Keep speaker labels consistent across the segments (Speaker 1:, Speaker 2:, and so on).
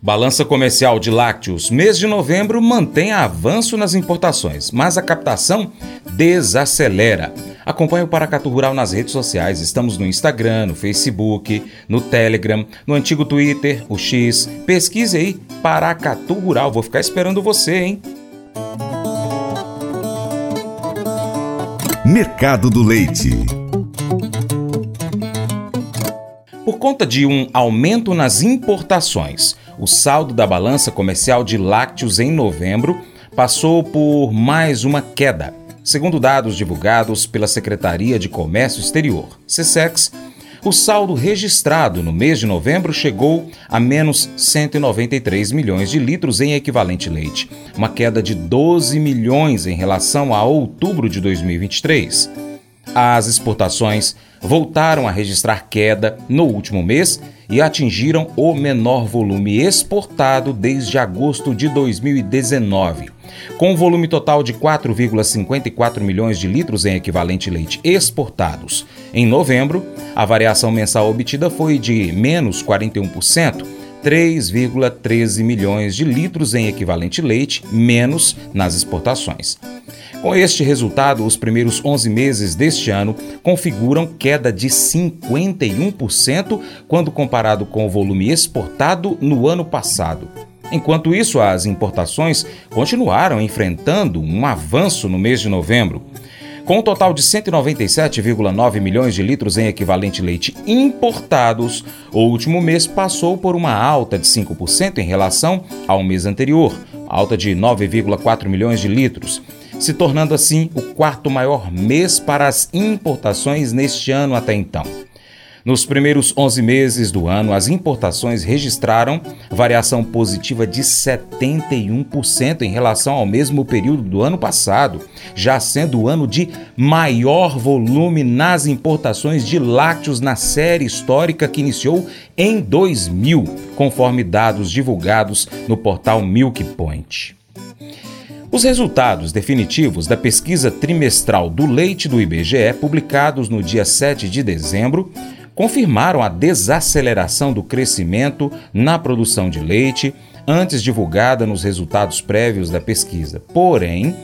Speaker 1: Balança comercial de lácteos, mês de novembro, mantém avanço nas importações, mas a captação desacelera. Acompanhe o Paracatu Rural nas redes sociais. Estamos no Instagram, no Facebook, no Telegram, no antigo Twitter, o X. Pesquise aí Paracatu Rural. Vou ficar esperando você, hein?
Speaker 2: Mercado do Leite.
Speaker 1: Por conta de um aumento nas importações, o saldo da balança comercial de lácteos em novembro passou por mais uma queda. Segundo dados divulgados pela Secretaria de Comércio Exterior, SESEX, o saldo registrado no mês de novembro chegou a menos 193 milhões de litros em equivalente leite, uma queda de 12 milhões em relação a outubro de 2023. As exportações voltaram a registrar queda no último mês e atingiram o menor volume exportado desde agosto de 2019. Com um volume total de 4,54 milhões de litros em equivalente leite exportados. Em novembro, a variação mensal obtida foi de menos 41%, 3,13 milhões de litros em equivalente leite menos nas exportações. Com este resultado, os primeiros 11 meses deste ano configuram queda de 51% quando comparado com o volume exportado no ano passado. Enquanto isso, as importações continuaram enfrentando um avanço no mês de novembro. Com um total de 197,9 milhões de litros em equivalente leite importados, o último mês passou por uma alta de 5% em relação ao mês anterior, alta de 9,4 milhões de litros, se tornando assim o quarto maior mês para as importações neste ano até então. Nos primeiros 11 meses do ano, as importações registraram variação positiva de 71% em relação ao mesmo período do ano passado, já sendo o ano de maior volume nas importações de lácteos na série histórica que iniciou em 2000, conforme dados divulgados no portal Milk Point. Os resultados definitivos da pesquisa trimestral do leite do IBGE, publicados no dia 7 de dezembro, confirmaram a desaceleração do crescimento na produção de leite, antes divulgada nos resultados prévios da pesquisa. Porém,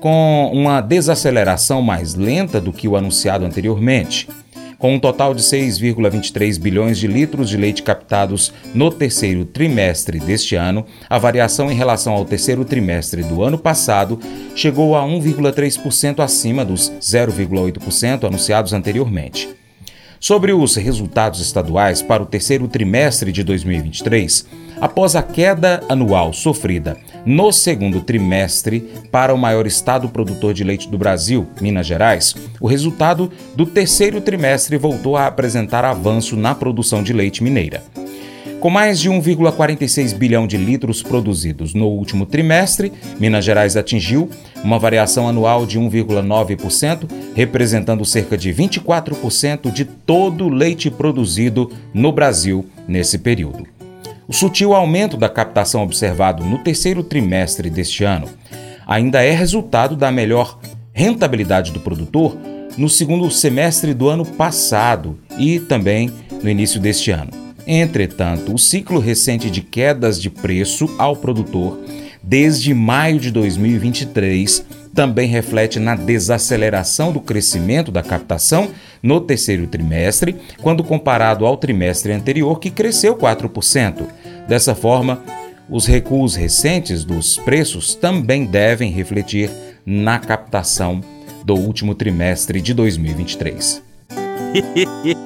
Speaker 1: com uma desaceleração mais lenta do que o anunciado anteriormente. Com um total de 6,23 bilhões de litros de leite captados no terceiro trimestre deste ano, a variação em relação ao terceiro trimestre do ano passado chegou a 1,3% acima dos 0,8% anunciados anteriormente. Sobre os resultados estaduais para o terceiro trimestre de 2023, após a queda anual sofrida no segundo trimestre para o maior estado produtor de leite do Brasil, Minas Gerais, o resultado do terceiro trimestre voltou a apresentar avanço na produção de leite mineira. Com mais de 1,46 bilhão de litros produzidos no último trimestre, Minas Gerais atingiu uma variação anual de 1,9%, representando cerca de 24% de todo o leite produzido no Brasil nesse período. O sutil aumento da captação observado no terceiro trimestre deste ano ainda é resultado da melhor rentabilidade do produtor no segundo semestre do ano passado e também no início deste ano. Entretanto, o ciclo recente de quedas de preço ao produtor desde maio de 2023 também reflete na desaceleração do crescimento da captação no terceiro trimestre, quando comparado ao trimestre anterior, que cresceu 4%. Dessa forma, os recuos recentes dos preços também devem refletir na captação do último trimestre de 2023.